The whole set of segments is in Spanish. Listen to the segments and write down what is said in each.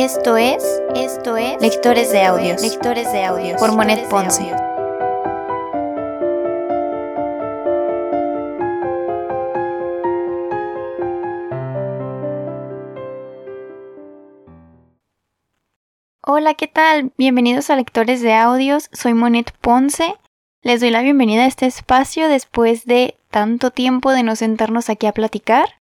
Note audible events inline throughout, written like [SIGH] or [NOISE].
Esto es, esto es Lectores de Audios, Lectores de Audios por Monet Ponce. Hola, ¿qué tal? Bienvenidos a Lectores de Audios, soy Monet Ponce. Les doy la bienvenida a este espacio después de tanto tiempo de no sentarnos aquí a platicar.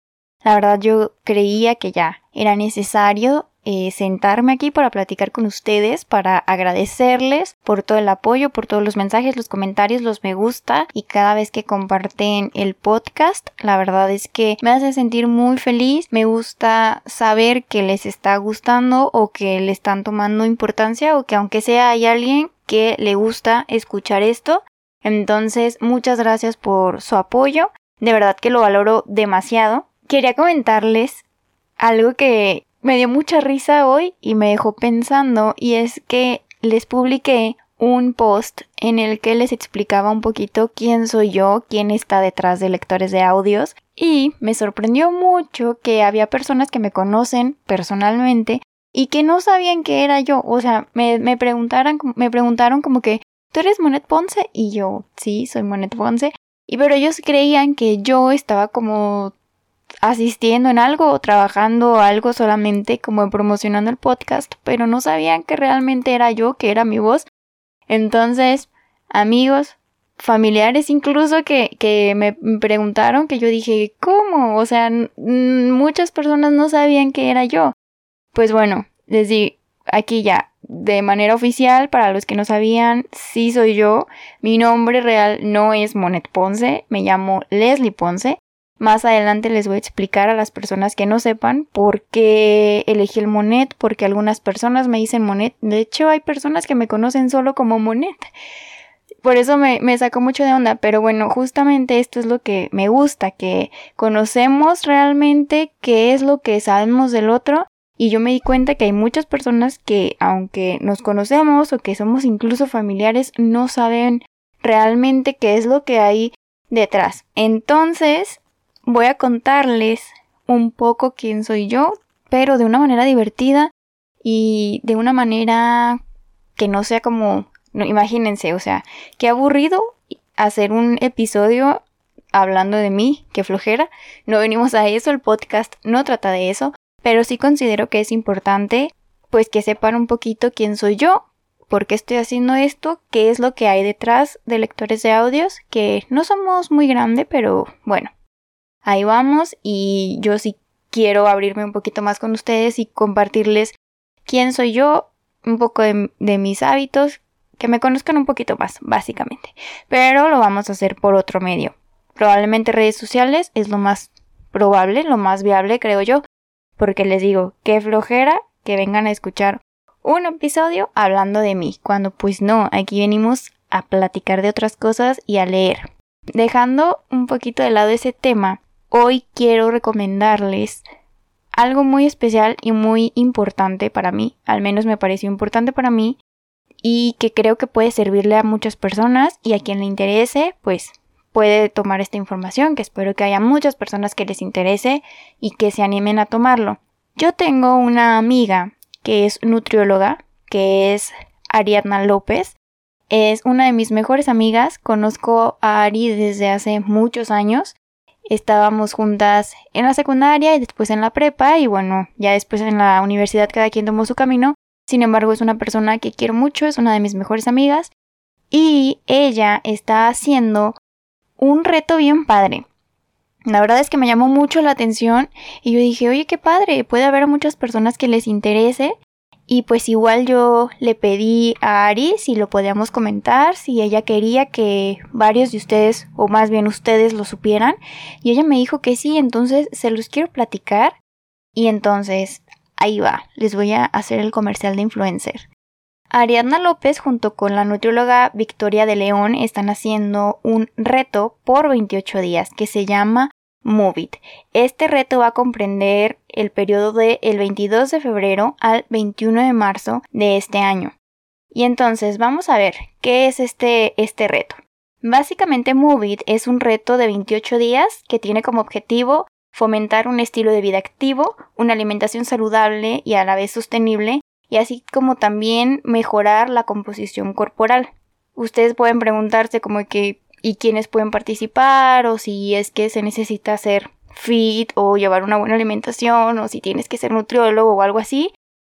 La verdad yo creía que ya era necesario eh, sentarme aquí para platicar con ustedes, para agradecerles por todo el apoyo, por todos los mensajes, los comentarios, los me gusta y cada vez que comparten el podcast. La verdad es que me hace sentir muy feliz, me gusta saber que les está gustando o que le están tomando importancia o que aunque sea hay alguien que le gusta escuchar esto. Entonces, muchas gracias por su apoyo. De verdad que lo valoro demasiado. Quería comentarles algo que me dio mucha risa hoy y me dejó pensando y es que les publiqué un post en el que les explicaba un poquito quién soy yo, quién está detrás de lectores de audios y me sorprendió mucho que había personas que me conocen personalmente y que no sabían que era yo, o sea, me, me, preguntaron, me preguntaron como que, ¿tú eres Monet Ponce? Y yo, sí, soy Monet Ponce. Y pero ellos creían que yo estaba como asistiendo en algo o trabajando algo solamente como promocionando el podcast, pero no sabían que realmente era yo, que era mi voz. Entonces, amigos, familiares incluso que, que me preguntaron que yo dije, ¿cómo? O sea, muchas personas no sabían que era yo. Pues bueno, les digo, aquí ya, de manera oficial, para los que no sabían, sí soy yo. Mi nombre real no es Monet Ponce, me llamo Leslie Ponce. Más adelante les voy a explicar a las personas que no sepan por qué elegí el Monet, porque algunas personas me dicen Monet. De hecho, hay personas que me conocen solo como Monet. Por eso me, me sacó mucho de onda, pero bueno, justamente esto es lo que me gusta, que conocemos realmente qué es lo que sabemos del otro y yo me di cuenta que hay muchas personas que, aunque nos conocemos o que somos incluso familiares, no saben realmente qué es lo que hay detrás. Entonces, voy a contarles un poco quién soy yo, pero de una manera divertida y de una manera que no sea como, no, imagínense, o sea, qué aburrido hacer un episodio hablando de mí, qué flojera. No venimos a eso, el podcast no trata de eso, pero sí considero que es importante pues que sepan un poquito quién soy yo, por qué estoy haciendo esto, qué es lo que hay detrás de lectores de audios, que no somos muy grande, pero bueno, ahí vamos y yo sí quiero abrirme un poquito más con ustedes y compartirles quién soy yo, un poco de, mis hábitos, que me conozcan un poquito más, básicamente. Pero lo vamos a hacer por otro medio. Probablemente redes sociales es lo más probable, lo más viable, creo yo, porque les digo, qué flojera que vengan a escuchar un episodio hablando de mí, cuando pues no, aquí venimos a platicar de otras cosas y a leer. Dejando un poquito de lado ese tema, hoy quiero recomendarles algo muy especial y muy importante para mí, al menos me pareció importante para mí y que creo que puede servirle a muchas personas y a quien le interese, pues puede tomar esta información, que espero que haya muchas personas que les interese y que se animen a tomarlo. Yo tengo una amiga que es nutrióloga, que es Ariadna López. Es una de mis mejores amigas, conozco a Ari desde hace muchos años estábamos juntas en la secundaria y después en la prepa y bueno, ya después en la universidad cada quien tomó su camino. Sin embargo, es una persona que quiero mucho, es una de mis mejores amigas y ella está haciendo un reto bien padre. La verdad es que me llamó mucho la atención y yo dije, oye, qué padre, puede haber muchas personas que les interese y pues igual yo le pedí a Ari si lo podíamos comentar, si ella quería que varios de ustedes, o más bien ustedes, lo supieran. Y ella me dijo que sí, entonces se los quiero platicar. Y entonces, ahí va, les voy a hacer el comercial de influencer. Ariadna López junto con la nutrióloga Victoria de León están haciendo un reto por 28 días que se llama Move Este reto va a comprender el periodo del el 22 de febrero al 21 de marzo de este año. Y entonces vamos a ver qué es este, este reto. Básicamente Move es un reto de 28 días que tiene como objetivo fomentar un estilo de vida activo, una alimentación saludable y a la vez sostenible, y así como también mejorar la composición corporal. Ustedes pueden preguntarse como que y quiénes pueden participar o si es que se necesita hacer fit o llevar una buena alimentación o si tienes que ser nutriólogo o algo así.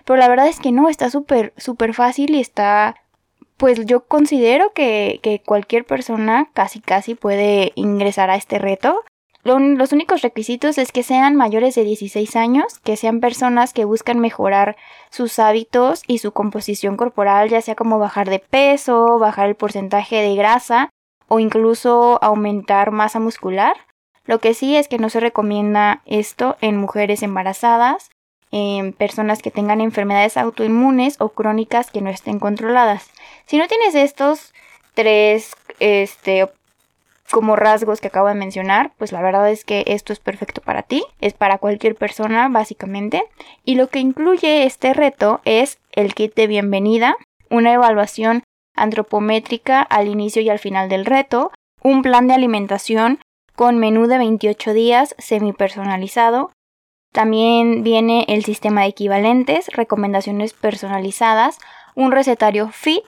Pero la verdad es que no, está súper, súper fácil y está, pues yo considero que, que cualquier persona casi casi puede ingresar a este reto. los únicos requisitos es que sean mayores de 16 años, que sean personas que buscan mejorar sus hábitos y su composición corporal, ya sea como bajar de peso, bajar el porcentaje de grasa o incluso aumentar masa muscular. Lo que sí es que no se recomienda esto en mujeres embarazadas, en personas que tengan enfermedades autoinmunes o crónicas que no estén controladas. Si no tienes estos tres este, como rasgos que acabo de mencionar, pues la verdad es que esto es perfecto para ti, es para cualquier persona básicamente. Y lo que incluye este reto es el kit de bienvenida, una evaluación antropométrica al inicio y al final del reto, un plan de alimentación con menú de 28 días semi-personalizado. También viene el sistema de equivalentes, recomendaciones personalizadas, un recetario FIT,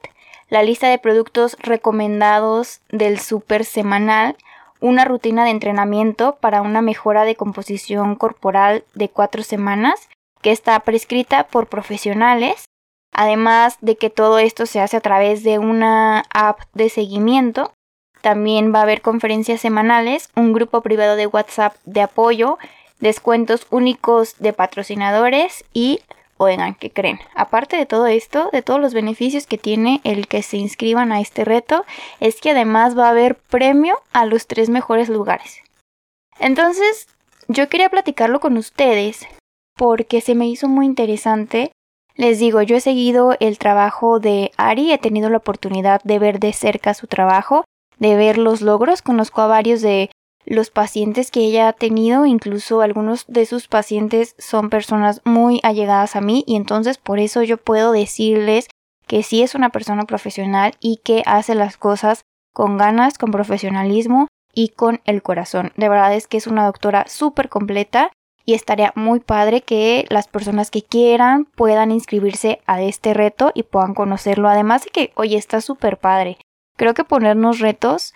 la lista de productos recomendados del super semanal, una rutina de entrenamiento para una mejora de composición corporal de cuatro semanas que está prescrita por profesionales Además de que todo esto se hace a través de una app de seguimiento, también va a haber conferencias semanales, un grupo privado de WhatsApp de apoyo, descuentos únicos de patrocinadores y, oigan, ¿qué creen? Aparte de todo esto, de todos los beneficios que tiene el que se inscriban a este reto, es que además va a haber premio a los tres mejores lugares. Entonces, yo quería platicarlo con ustedes porque se me hizo muy interesante les digo, yo he seguido el trabajo de Ari, he tenido la oportunidad de ver de cerca su trabajo, de ver los logros, conozco a varios de los pacientes que ella ha tenido, incluso algunos de sus pacientes son personas muy allegadas a mí y entonces por eso yo puedo decirles que sí es una persona profesional y que hace las cosas con ganas, con profesionalismo y con el corazón. De verdad es que es una doctora súper completa y estaría muy padre que las personas que quieran puedan inscribirse a este reto y puedan conocerlo. Además de que, oye, está súper padre. Creo que ponernos retos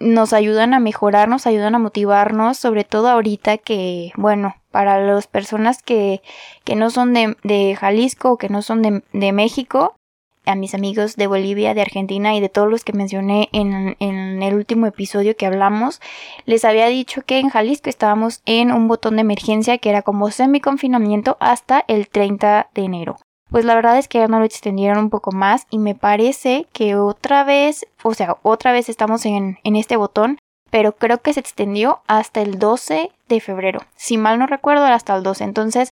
nos ayudan a mejorar, nos ayudan a motivarnos, sobre todo ahorita que, bueno, para las personas que, que no son de, de Jalisco o que no son de, de México, a mis amigos de Bolivia, de Argentina y de todos los que mencioné en, en, el último episodio que hablamos, les había dicho que en Jalisco estábamos en un botón de emergencia que era como semi-confinamiento hasta el 30 de enero. Pues la verdad es que ya no lo extendieron un poco más y me parece que otra vez, o sea, otra vez estamos en, en este botón, pero creo que se extendió hasta el 12 de febrero. Si mal no recuerdo, era hasta el 12. Entonces,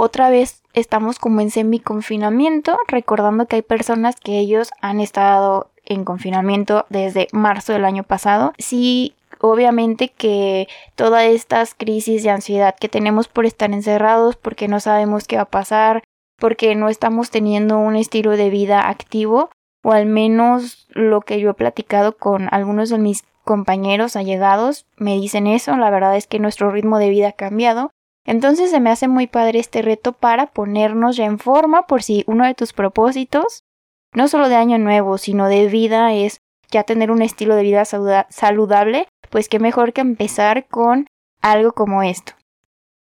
otra vez estamos como en semi-confinamiento, recordando que hay personas que ellos han estado en confinamiento desde marzo del año pasado. Sí, obviamente que todas estas crisis de ansiedad que tenemos por estar encerrados, porque no sabemos qué va a pasar, porque no estamos teniendo un estilo de vida activo, o al menos lo que yo he platicado con algunos de mis compañeros allegados me dicen eso, la verdad es que nuestro ritmo de vida ha cambiado entonces se me hace muy padre este reto para ponernos ya en forma por si uno de tus propósitos, no solo de año nuevo, sino de vida es ya tener un estilo de vida saludable, pues qué mejor que empezar con algo como esto.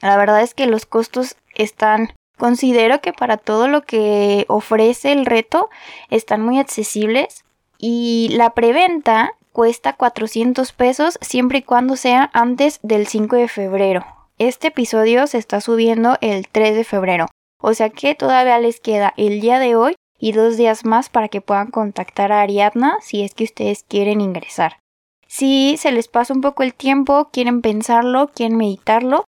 La verdad es que los costos están, considero que para todo lo que ofrece el reto están muy accesibles y la preventa cuesta 400 pesos siempre y cuando sea antes del 5 de febrero. Este episodio se está subiendo el 3 de febrero, o sea que todavía les queda el día de hoy y dos días más para que puedan contactar a Ariadna si es que ustedes quieren ingresar. Si se les pasa un poco el tiempo, quieren pensarlo, quieren meditarlo,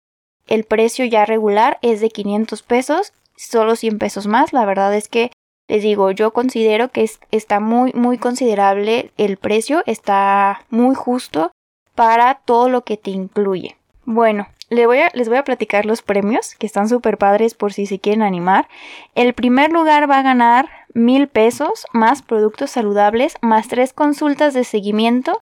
el precio ya regular es de 500 pesos, solo 100 pesos más. La verdad es que les digo, yo considero que está muy, muy considerable el precio, está muy justo para todo lo que te incluye. Bueno, les voy, a, les voy a platicar los premios, que están súper padres por si se quieren animar. El primer lugar va a ganar mil pesos más productos saludables, más tres consultas de seguimiento.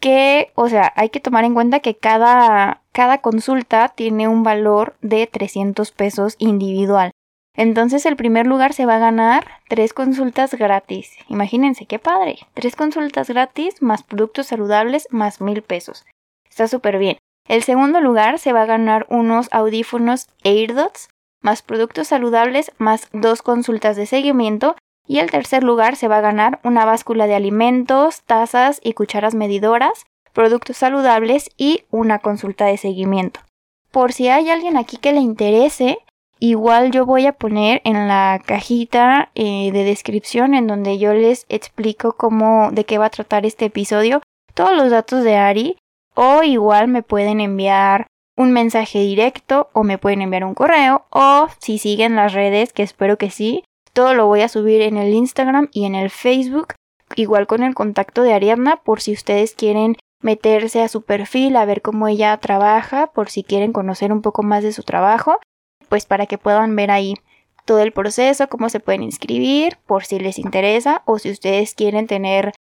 Que, o sea, hay que tomar en cuenta que cada, cada consulta tiene un valor de 300 pesos individual. Entonces el primer lugar se va a ganar tres consultas gratis. Imagínense, qué padre. Tres consultas gratis más productos saludables más mil pesos. Está súper bien. El segundo lugar se va a ganar unos audífonos AirDots más productos saludables más dos consultas de seguimiento. Y el tercer lugar se va a ganar una báscula de alimentos, tazas y cucharas medidoras, productos saludables y una consulta de seguimiento. Por si hay alguien aquí que le interese, Igual yo voy a poner en la cajita eh, de descripción en donde yo les explico cómo, de qué va a tratar este episodio, todos los datos de Ari, o igual me pueden enviar un mensaje directo o me pueden enviar un correo o si siguen las redes, que espero que sí, todo lo voy a subir en el Instagram y en el Facebook, igual con el contacto de Ariadna por si ustedes quieren meterse a su perfil a ver cómo ella trabaja, por si quieren conocer un poco más de su trabajo pues para que puedan ver ahí todo el proceso, cómo se pueden inscribir, por si les interesa o si ustedes quieren tener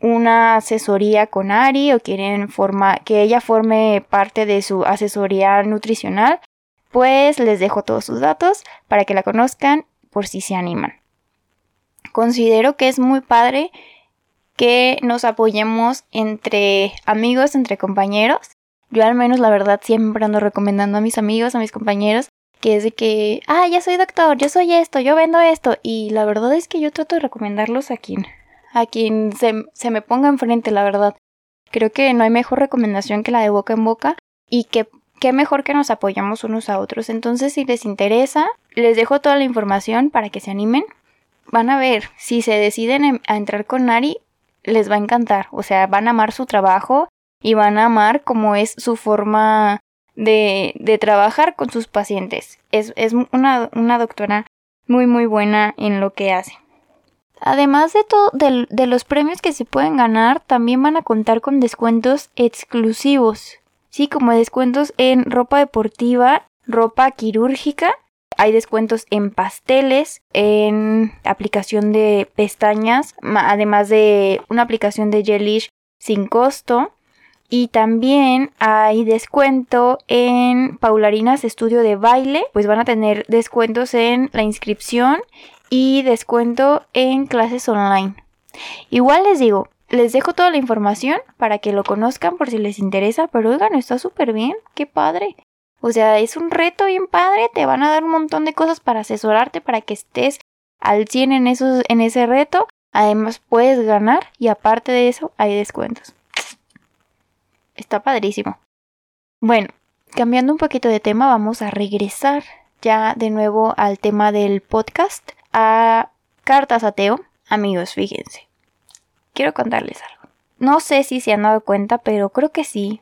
una asesoría con Ari o quieren forma, que ella forme parte de su asesoría nutricional, pues les dejo todos sus datos para que la conozcan por si se animan. Considero que es muy padre que nos apoyemos entre amigos, entre compañeros. Yo al menos la verdad siempre ando recomendando a mis amigos, a mis compañeros, que es de que, ah, ya soy doctor, yo soy esto, yo vendo esto. Y la verdad es que yo trato de recomendarlos a quien, a quien se, se me ponga enfrente, la verdad. Creo que no hay mejor recomendación que la de boca en boca y que qué mejor que nos apoyamos unos a otros. Entonces, si les interesa, les dejo toda la información para que se animen. Van a ver, si se deciden a entrar con Nari, les va a encantar. O sea, van a amar su trabajo y van a amar cómo es su forma de, de trabajar con sus pacientes. Es, es una, una, doctora muy muy buena en lo que hace. Además de todo, de, los premios que se pueden ganar, también van a contar con descuentos exclusivos. Sí, como descuentos en ropa deportiva, ropa quirúrgica, hay descuentos en pasteles, en aplicación de pestañas, además de una aplicación de Gelish sin costo, y también hay descuento en Paularinas Estudio de Baile, pues van a tener descuentos en la inscripción y descuento en clases online. Igual les digo, les dejo toda la información para que lo conozcan por si les interesa, pero oigan, está súper bien, qué padre. O sea, es un reto bien padre, te van a dar un montón de cosas para asesorarte, para que estés al 100 en, esos, en ese reto. Además puedes ganar y aparte de eso hay descuentos. Está padrísimo. Bueno, cambiando un poquito de tema, vamos a regresar ya de nuevo al tema del podcast, a Cartas Ateo. Amigos, fíjense. Quiero contarles algo. No sé si se han dado cuenta, pero creo que sí.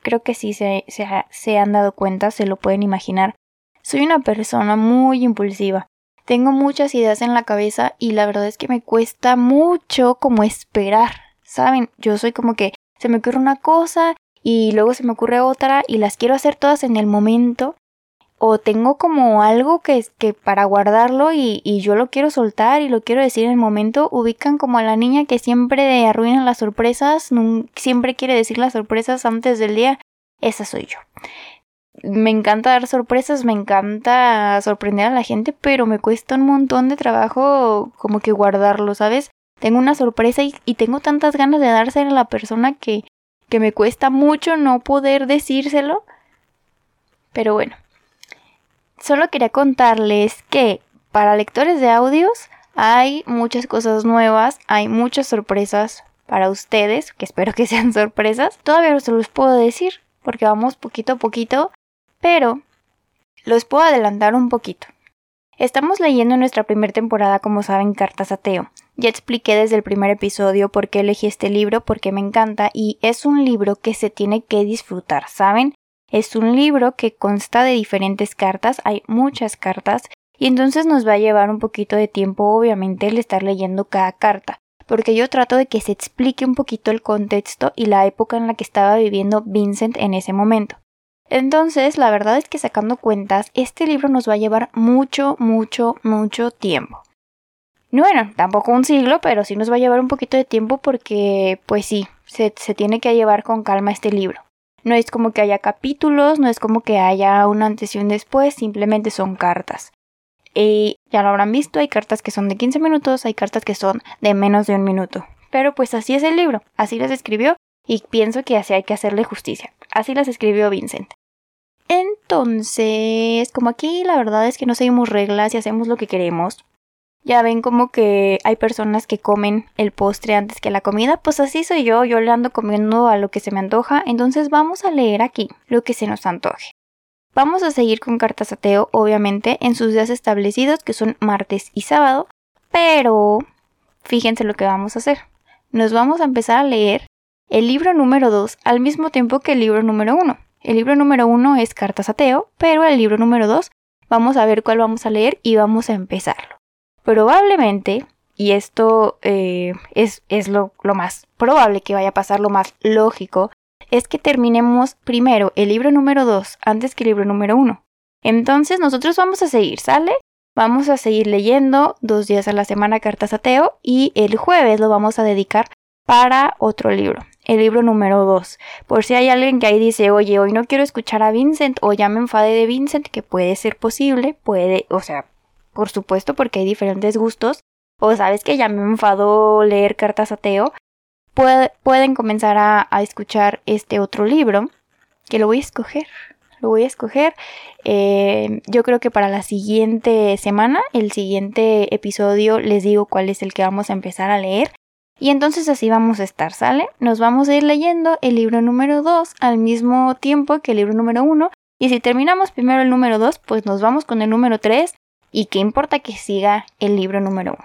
Creo que sí se, se, se han dado cuenta, se lo pueden imaginar. Soy una persona muy impulsiva. Tengo muchas ideas en la cabeza y la verdad es que me cuesta mucho como esperar. ¿Saben? Yo soy como que se me ocurre una cosa y luego se me ocurre otra y las quiero hacer todas en el momento o tengo como algo que, que para guardarlo y, y, yo lo quiero soltar y lo quiero decir en el momento, ubican como a la niña que siempre arruina las sorpresas, siempre quiere decir las sorpresas antes del día, esa soy yo. Me encanta dar sorpresas, me encanta sorprender a la gente, pero me cuesta un montón de trabajo como que guardarlo, ¿sabes? tengo una sorpresa y, tengo tantas ganas de dársela a la persona que, que me cuesta mucho no poder decírselo. Pero bueno, solo quería contarles que para lectores de audios hay muchas cosas nuevas, hay muchas sorpresas para ustedes, que espero que sean [LAUGHS] sorpresas. Todavía no se los puedo decir porque vamos poquito a poquito, pero los puedo adelantar un poquito. Estamos leyendo nuestra primera temporada, como saben, Cartas a Teo. Ya expliqué desde el primer episodio por qué elegí este libro, porque me encanta y es un libro que se tiene que disfrutar, ¿saben? Es un libro que consta de diferentes cartas, hay muchas cartas, y entonces nos va a llevar un poquito de tiempo, obviamente, el estar leyendo cada carta, porque yo trato de que se explique un poquito el contexto y la época en la que estaba viviendo Vincent en ese momento. Entonces, la verdad es que sacando cuentas, este libro nos va a llevar mucho, mucho, mucho tiempo. Bueno, tampoco un siglo, pero sí nos va a llevar un poquito de tiempo porque, pues sí, se, se tiene que llevar con calma este libro. No es como que haya capítulos, no es como que haya un antes y un después, simplemente son cartas. Y ya lo habrán visto, hay cartas que son de 15 minutos, hay cartas que son de menos de un minuto. Pero pues así es el libro, así las escribió y pienso que así hay que hacerle justicia. Así las escribió Vincent. Entonces, como aquí la verdad es que no seguimos reglas y hacemos lo que queremos. Ya ven como que hay personas que comen el postre antes que la comida, pues así soy yo, yo le ando comiendo a lo que se me antoja, entonces vamos a leer aquí lo que se nos antoje. Vamos a seguir con cartas ateo, obviamente, en sus días establecidos, que son martes y sábado, pero fíjense lo que vamos a hacer. Nos vamos a empezar a leer el libro número 2 al mismo tiempo que el libro número 1. El libro número 1 es Cartas Ateo, pero el libro número 2 vamos a ver cuál vamos a leer y vamos a empezarlo. Probablemente, y esto eh, es, lo, más probable que vaya a pasar, lo más lógico, es que terminemos primero el libro número 2 antes que el libro número 1. Entonces nosotros vamos a seguir, ¿sale? Vamos a seguir leyendo dos días a la semana cartas ateo y el jueves lo vamos a dedicar para otro libro el libro número 2. Por si hay alguien que ahí dice, oye, hoy no quiero escuchar a Vincent o ya me enfade de Vincent, que puede ser posible, puede, o sea, por supuesto porque hay diferentes gustos, o sabes que ya me enfado leer cartas ateo, pueden comenzar a, escuchar este otro libro, que lo voy a escoger. Lo voy a escoger. Eh, yo creo que para la siguiente semana, el siguiente episodio, les digo cuál es el que vamos a empezar a leer. Y entonces así vamos a estar, ¿sale? Nos vamos a ir leyendo el libro número 2 al mismo tiempo que el libro número 1. Y si terminamos primero el número 2, pues nos vamos con el número 3. Y qué importa que siga el libro número 1.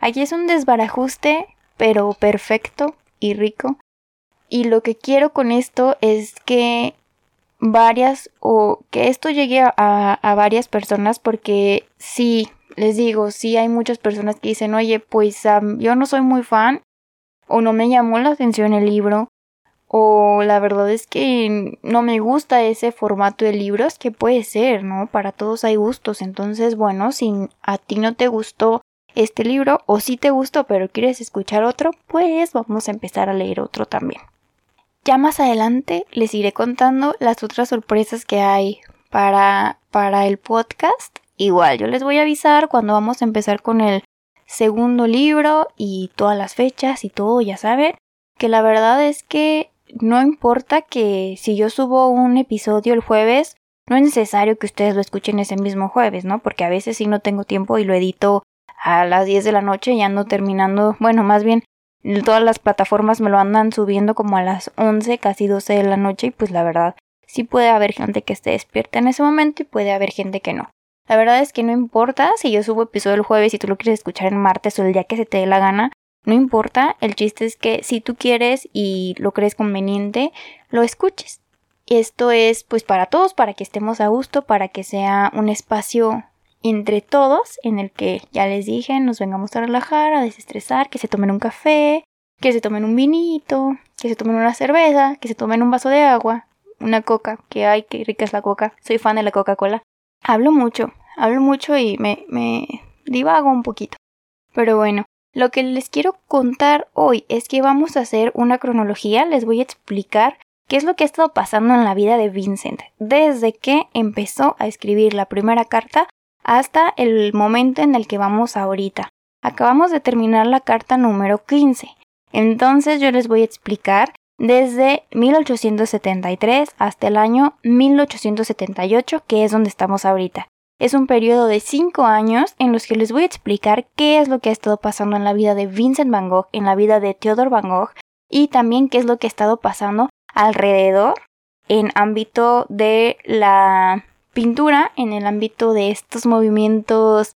Aquí es un desbarajuste, pero perfecto y rico. Y lo que quiero con esto es que varias o que esto llegue a, a varias personas porque sí, les digo, sí hay muchas personas que dicen, oye, pues yo no soy muy fan o no me llamó la atención el libro o la verdad es que no me gusta ese formato de libros que puede ser, ¿no? Para todos hay gustos, entonces bueno, si a ti no te gustó este libro o si te gustó pero quieres escuchar otro, pues vamos a empezar a leer otro también. Ya más adelante les iré contando las otras sorpresas que hay para, para el podcast Igual, yo les voy a avisar cuando vamos a empezar con el segundo libro y todas las fechas y todo, ya saben, que la verdad es que no importa que si yo subo un episodio el jueves, no es necesario que ustedes lo escuchen ese mismo jueves, ¿no? Porque a veces sí no tengo tiempo y lo edito a las 10 de la noche y ando terminando, bueno, más bien todas las plataformas me lo andan subiendo como a las 11, casi 12 de la noche y pues la verdad sí puede haber gente que esté despierta en ese momento y puede haber gente que no. La verdad es que no importa si yo subo episodio el jueves y tú lo quieres escuchar en martes o el día que se te dé la gana. No importa, el chiste es que si tú quieres y lo crees conveniente, lo escuches. Esto es pues para todos, para que estemos a gusto, para que sea un espacio entre todos en el que ya les dije, nos vengamos a relajar, a desestresar, que se tomen un café, que se tomen un vinito, que se tomen una cerveza, que se tomen un vaso de agua, una coca, que ay, qué rica es la coca, soy fan de la Coca-Cola. Hablo mucho, hablo mucho y me, me divago un poquito. Pero bueno, lo que les quiero contar hoy es que vamos a hacer una cronología, les voy a explicar qué es lo que ha estado pasando en la vida de Vincent, desde que empezó a escribir la primera carta hasta el momento en el que vamos ahorita. Acabamos de terminar la carta número 15. Entonces yo les voy a explicar desde 1873 hasta el año 1878, que es donde estamos ahorita. Es un periodo de 5 años en los que les voy a explicar qué es lo que ha estado pasando en la vida de Vincent Van Gogh, en la vida de Theodore Van Gogh y también qué es lo que ha estado pasando alrededor en ámbito de la pintura, en el ámbito de estos movimientos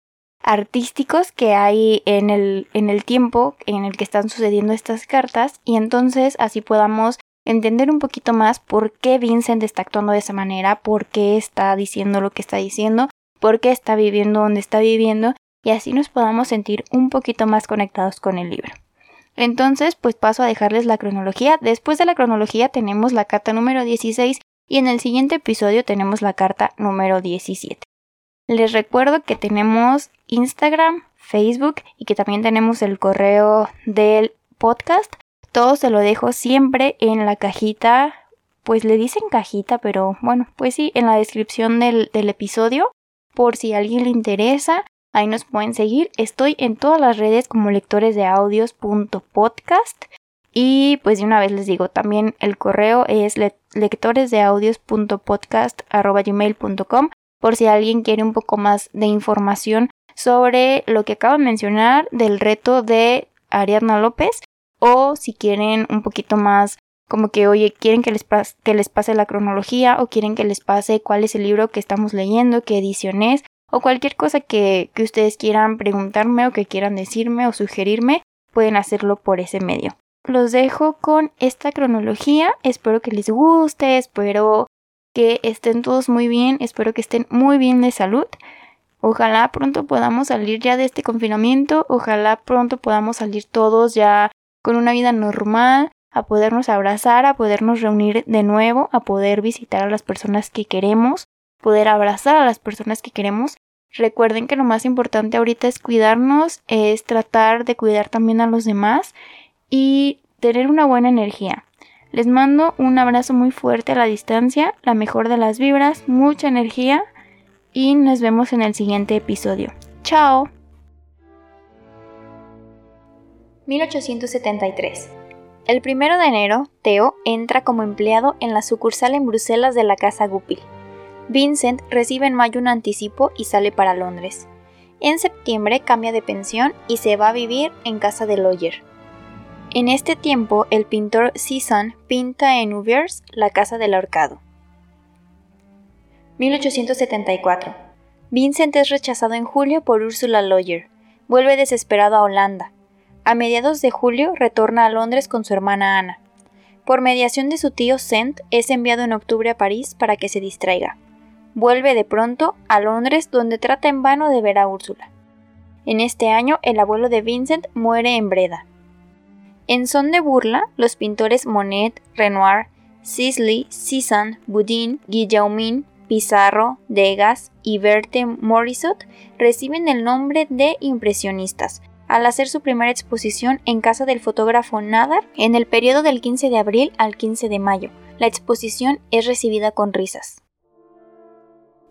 artísticos que hay en el, en el tiempo en el que están sucediendo estas cartas y entonces así podamos entender un poquito más por qué Vincent está actuando de esa manera, por qué está diciendo lo que está diciendo por qué está viviendo donde está viviendo y así nos podamos sentir un poquito más conectados con el libro. Entonces, pues paso a dejarles la cronología. Después de la cronología tenemos la carta número 16 y en el siguiente episodio tenemos la carta número 17. Les recuerdo que tenemos Instagram, Facebook y que también tenemos el correo del podcast. Todo se lo dejo siempre en la cajita pues le dicen cajita, pero bueno, pues sí, en la descripción del, del episodio, por si a alguien le interesa, ahí nos pueden seguir. Estoy en todas las redes como lectores de audios.podcast. Y pues de una vez les digo, también el correo es lectoresdeaudios.podcast.gmail.com por si alguien quiere un poco más de información sobre lo que acabo de mencionar del reto de Ariadna López o si quieren un poquito más como que, oye, quieren que les, que les pase la cronología o quieren que les pase cuál es el libro que estamos leyendo, qué edición es o cualquier cosa que, que ustedes quieran preguntarme o que quieran decirme o sugerirme, pueden hacerlo por ese medio. Los dejo con esta cronología, espero que les guste, espero que estén todos muy bien, espero que estén muy bien de salud. Ojalá pronto podamos salir ya de este confinamiento, ojalá pronto podamos salir todos ya con una vida normal, a podernos abrazar, a podernos reunir de nuevo, a poder visitar a las personas que queremos, poder abrazar a las personas que queremos. Recuerden que lo más importante ahorita es cuidarnos, es tratar de cuidar también a los demás y tener una buena energía. Les mando un abrazo muy fuerte a la distancia, la mejor de las vibras, mucha energía y nos vemos en el siguiente episodio. ¡Chao! 1873. El primero de enero, Theo entra como empleado en la sucursal en Bruselas de la casa Goupil. Vincent recibe en mayo un anticipo y sale para Londres. En septiembre cambia de pensión y se va a vivir en casa de Lawyer. En este tiempo, el pintor Cézanne pinta en Uviers la casa del ahorcado. 1874. Vincent es rechazado en julio por Ursula Lawyer. Vuelve desesperado a Holanda. A mediados de julio retorna a Londres con su hermana Ana. Por mediación de su tío Sent, es enviado en octubre a París para que se distraiga. Vuelve de pronto a Londres donde trata en vano de ver a Úrsula. En este año el abuelo de Vincent muere en Breda. En son de burla, los pintores Monet, Renoir, Sisley, Cézanne, Boudin, Guillaumin, Pizarro, Degas y Berthe Morisot reciben el nombre de impresionistas al hacer su primera exposición en casa del fotógrafo Nadar en el periodo del 15 de abril al 15 de mayo. La exposición es recibida con risas.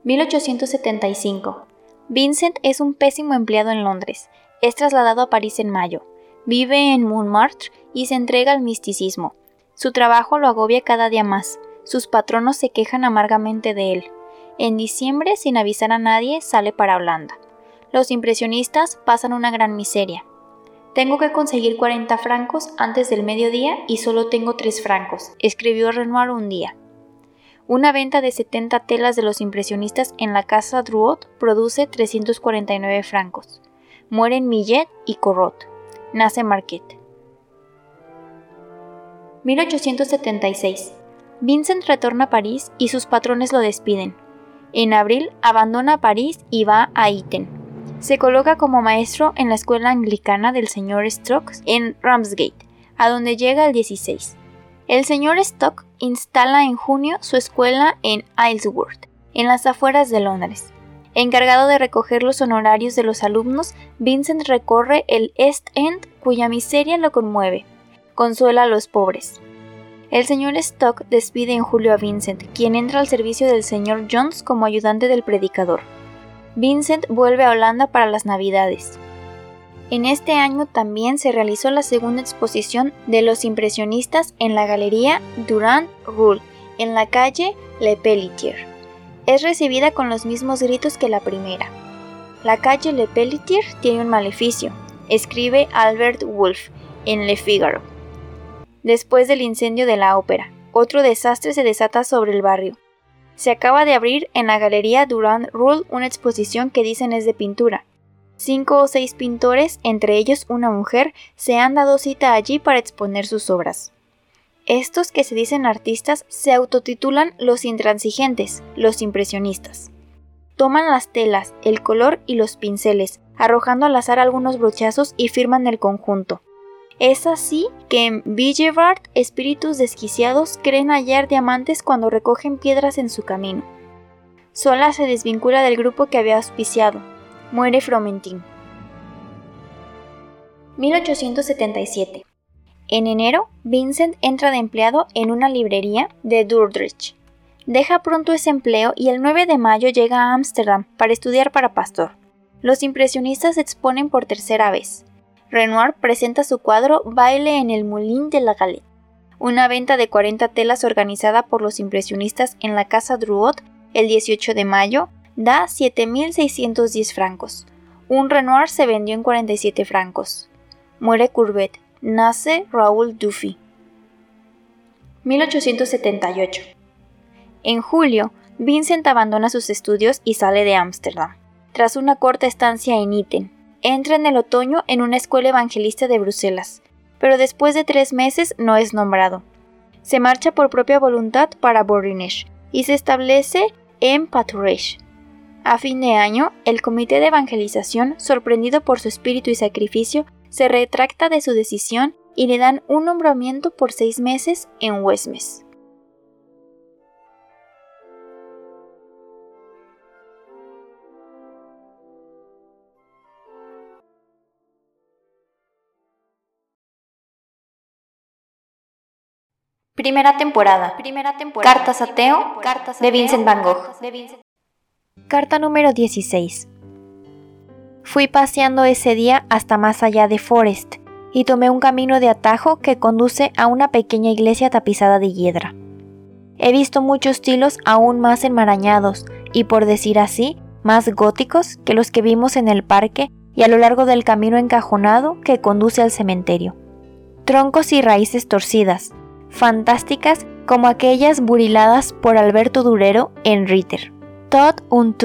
1875. Vincent es un pésimo empleado en Londres. Es trasladado a París en mayo. Vive en Montmartre y se entrega al misticismo. Su trabajo lo agobia cada día más. Sus patronos se quejan amargamente de él. En diciembre, sin avisar a nadie, sale para Holanda. Los impresionistas pasan una gran miseria. Tengo que conseguir 40 francos antes del mediodía y solo tengo 3 francos, escribió Renoir un día. Una venta de 70 telas de los impresionistas en la casa Drouot produce 349 francos. Mueren Millet y Corot nace Marquette. 1876. Vincent retorna a París y sus patrones lo despiden. En abril abandona París y va a Eton. Se coloca como maestro en la escuela anglicana del señor Stokes en Ramsgate, a donde llega el 16. El señor Stock instala en junio su escuela en Isleworth, en las afueras de Londres. Encargado de recoger los honorarios de los alumnos, Vincent recorre el East End cuya miseria lo conmueve. Consuela a los pobres. El señor Stock despide en julio a Vincent, quien entra al servicio del señor Jones como ayudante del predicador. Vincent vuelve a Holanda para las Navidades. En este año también se realizó la segunda exposición de los impresionistas en la Galería Durand Rull, en la calle Le Pelletier es recibida con los mismos gritos que la primera. La calle Le Pelletier tiene un maleficio, escribe Albert Wolff en Le Figaro. Después del incendio de la ópera, otro desastre se desata sobre el barrio. Se acaba de abrir en la Galería Durand Rull una exposición que dicen es de pintura. Cinco o seis pintores, entre ellos una mujer, se han dado cita allí para exponer sus obras. Estos que se dicen artistas se autotitulan los intransigentes, los impresionistas. Toman las telas, el color y los pinceles, arrojando al azar algunos brochazos y firman el conjunto. Es así que en Villevard espíritus desquiciados creen hallar diamantes cuando recogen piedras en su camino. Sola se desvincula del grupo que había auspiciado. Muere Fromentin. 1877. En enero, Vincent entra de empleado en una librería de Dordrecht. Deja pronto ese empleo y el 9 de mayo llega a Ámsterdam para estudiar para pastor. Los impresionistas se exponen por tercera vez. Renoir presenta su cuadro Baile en el Moulin de la Galette, una venta de 40 telas organizada por los impresionistas en la Casa Drouot el 18 de mayo, da 7.610 francos. Un Renoir se vendió en 47 francos. Muere Courbet. Nace Raoul Dufy. 1878. En julio, Vincent abandona sus estudios y sale de Ámsterdam. Tras una corta estancia en Iten, entra en el otoño en una escuela evangelista de Bruselas, pero después de tres meses no es nombrado. Se marcha por propia voluntad para Borinesh y se establece en Patouresh. A fin de año, el comité de evangelización, sorprendido por su espíritu y sacrificio, se retracta de su decisión y le dan un nombramiento por seis meses en Westmes. Primera temporada. Primera temporada. Cartas a Teo de Vincent Van Gogh. Carta número 16. Fui paseando ese día hasta más allá de Forest y tomé un camino de atajo que conduce a una pequeña iglesia tapizada de hiedra. He visto muchos tilos aún más enmarañados y, por decir así, más góticos que los que vimos en el parque y a lo largo del camino encajonado que conduce al cementerio. Troncos y raíces torcidas, fantásticas como aquellas buriladas por Alberto Durero en Ritter. Todd un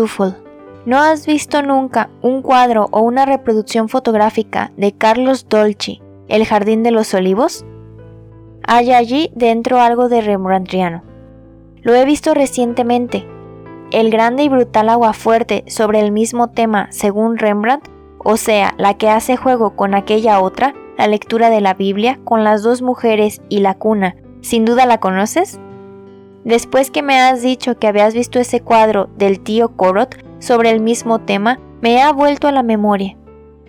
¿No has visto nunca un cuadro o una reproducción fotográfica de Carlos Dolci, El Jardín de los Olivos? Hay allí dentro algo de Rembrandtiano. Lo he visto recientemente. El grande y brutal aguafuerte sobre el mismo tema según Rembrandt, o sea, la que hace juego con aquella otra, la lectura de la Biblia con las dos mujeres y la cuna, ¿sin duda la conoces? Después que me has dicho que habías visto ese cuadro del tío Corot sobre el mismo tema, me ha vuelto a la memoria.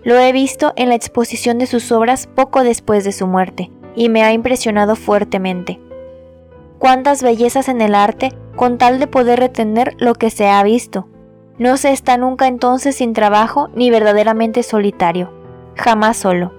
Lo he visto en la exposición de sus obras poco después de su muerte, y me ha impresionado fuertemente. Cuántas bellezas en el arte con tal de poder retener lo que se ha visto. No se está nunca entonces sin trabajo ni verdaderamente solitario, jamás solo.